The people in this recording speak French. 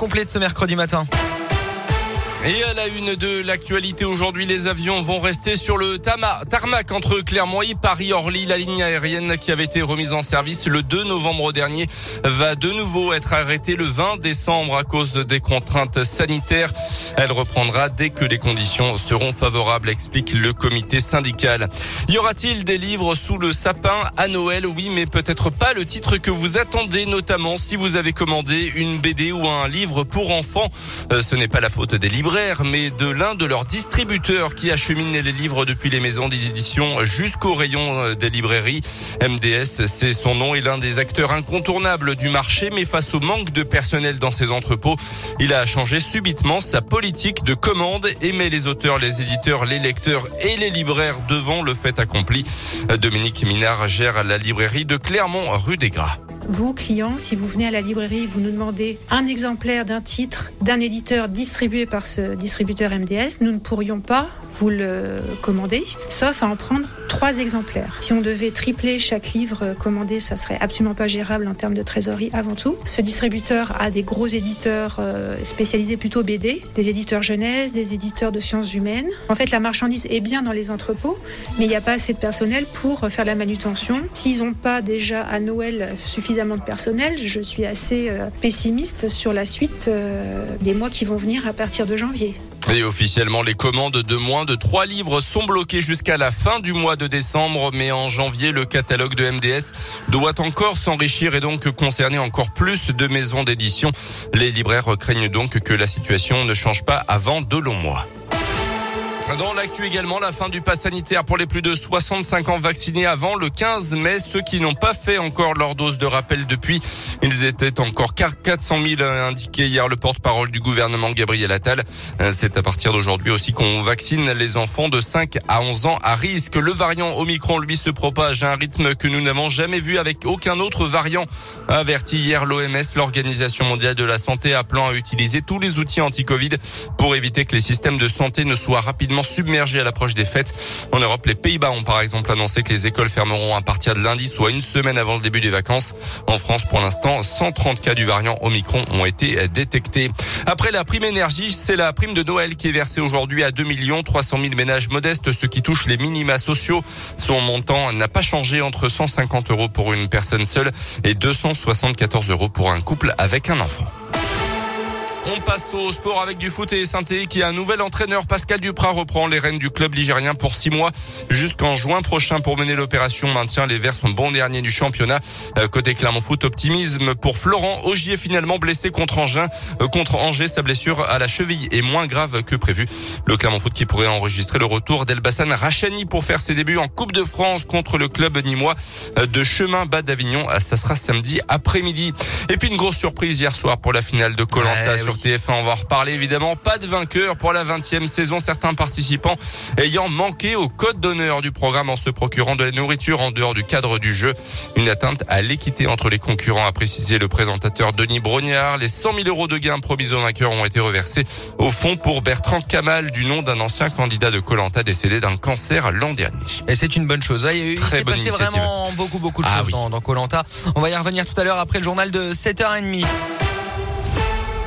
complet ce mercredi matin. Et à la une de l'actualité aujourd'hui, les avions vont rester sur le tarmac entre Clermont et Paris-Orly. La ligne aérienne qui avait été remise en service le 2 novembre dernier va de nouveau être arrêtée le 20 décembre à cause des contraintes sanitaires. Elle reprendra dès que les conditions seront favorables, explique le comité syndical. Y aura-t-il des livres sous le sapin à Noël? Oui, mais peut-être pas le titre que vous attendez, notamment si vous avez commandé une BD ou un livre pour enfants. Euh, ce n'est pas la faute des livres mais de l'un de leurs distributeurs qui achemine les livres depuis les maisons d'édition jusqu'au rayon euh, des librairies. MDS, c'est son nom, est l'un des acteurs incontournables du marché, mais face au manque de personnel dans ses entrepôts, il a changé subitement sa politique de commande et met les auteurs, les éditeurs, les lecteurs et les libraires devant le fait accompli. Dominique Minard gère la librairie de Clermont, rue des Gras. Vous, clients, si vous venez à la librairie, vous nous demandez un exemplaire d'un titre d'un éditeur distribué par ce distributeur MDS, nous ne pourrions pas vous le commander, sauf à en prendre trois exemplaires. Si on devait tripler chaque livre commandé, ça serait absolument pas gérable en termes de trésorerie avant tout. Ce distributeur a des gros éditeurs euh, spécialisés plutôt BD, des éditeurs jeunesse, des éditeurs de sciences humaines. En fait, la marchandise est bien dans les entrepôts, mais il n'y a pas assez de personnel pour faire la manutention. S'ils n'ont pas déjà à Noël suffisamment de personnel, je suis assez euh, pessimiste sur la suite euh, des mois qui vont venir à partir de janvier. Et officiellement, les commandes de moins de trois livres sont bloquées jusqu'à la fin du mois de décembre. Mais en janvier, le catalogue de MDS doit encore s'enrichir et donc concerner encore plus de maisons d'édition. Les libraires craignent donc que la situation ne change pas avant de longs mois. Dans l'actu également, la fin du pass sanitaire pour les plus de 65 ans vaccinés avant le 15 mai. Ceux qui n'ont pas fait encore leur dose de rappel depuis, ils étaient encore 400 000 indiqués hier le porte-parole du gouvernement Gabriel Attal. C'est à partir d'aujourd'hui aussi qu'on vaccine les enfants de 5 à 11 ans à risque. Le variant Omicron, lui, se propage à un rythme que nous n'avons jamais vu avec aucun autre variant. Averti hier l'OMS, l'Organisation mondiale de la santé, appelant à utiliser tous les outils anti-Covid pour éviter que les systèmes de santé ne soient rapidement submergés à l'approche des fêtes. En Europe, les Pays-Bas ont par exemple annoncé que les écoles fermeront à partir de lundi, soit une semaine avant le début des vacances. En France, pour l'instant, 130 cas du variant Omicron ont été détectés. Après la prime énergie, c'est la prime de Noël qui est versée aujourd'hui à 2 300 000 ménages modestes, ce qui touche les minima sociaux. Son montant n'a pas changé entre 150 euros pour une personne seule et 274 euros pour un couple avec un enfant. On passe au sport avec du foot et Sainté qui a un nouvel entraîneur. Pascal Duprat reprend les rênes du club ligérien pour six mois jusqu'en juin prochain pour mener l'opération maintien. Les Verts sont bon dernier du championnat. Euh, côté Clermont Foot, optimisme pour Florent. Ogier finalement blessé contre Angers. Euh, contre Angers, sa blessure à la cheville est moins grave que prévu. Le Clermont Foot qui pourrait enregistrer le retour d'Elbassan Rachani pour faire ses débuts en Coupe de France contre le club nîmois euh, de Chemin Bas d'Avignon. Ça sera samedi après-midi. Et puis une grosse surprise hier soir pour la finale de Colanta sur TF1. On va en reparler évidemment. Pas de vainqueur pour la 20e saison. Certains participants ayant manqué au code d'honneur du programme en se procurant de la nourriture en dehors du cadre du jeu. Une atteinte à l'équité entre les concurrents, a précisé le présentateur Denis Brognard. Les 100 000 euros de gains promis aux vainqueurs ont été reversés au fond pour Bertrand Kamal, du nom d'un ancien candidat de Colanta décédé d'un cancer l'an dernier. Et c'est une bonne chose. Il, Très bonne passé vraiment beaucoup beaucoup de ah choses dans Colanta. On va y revenir tout à l'heure après le journal de 7h30.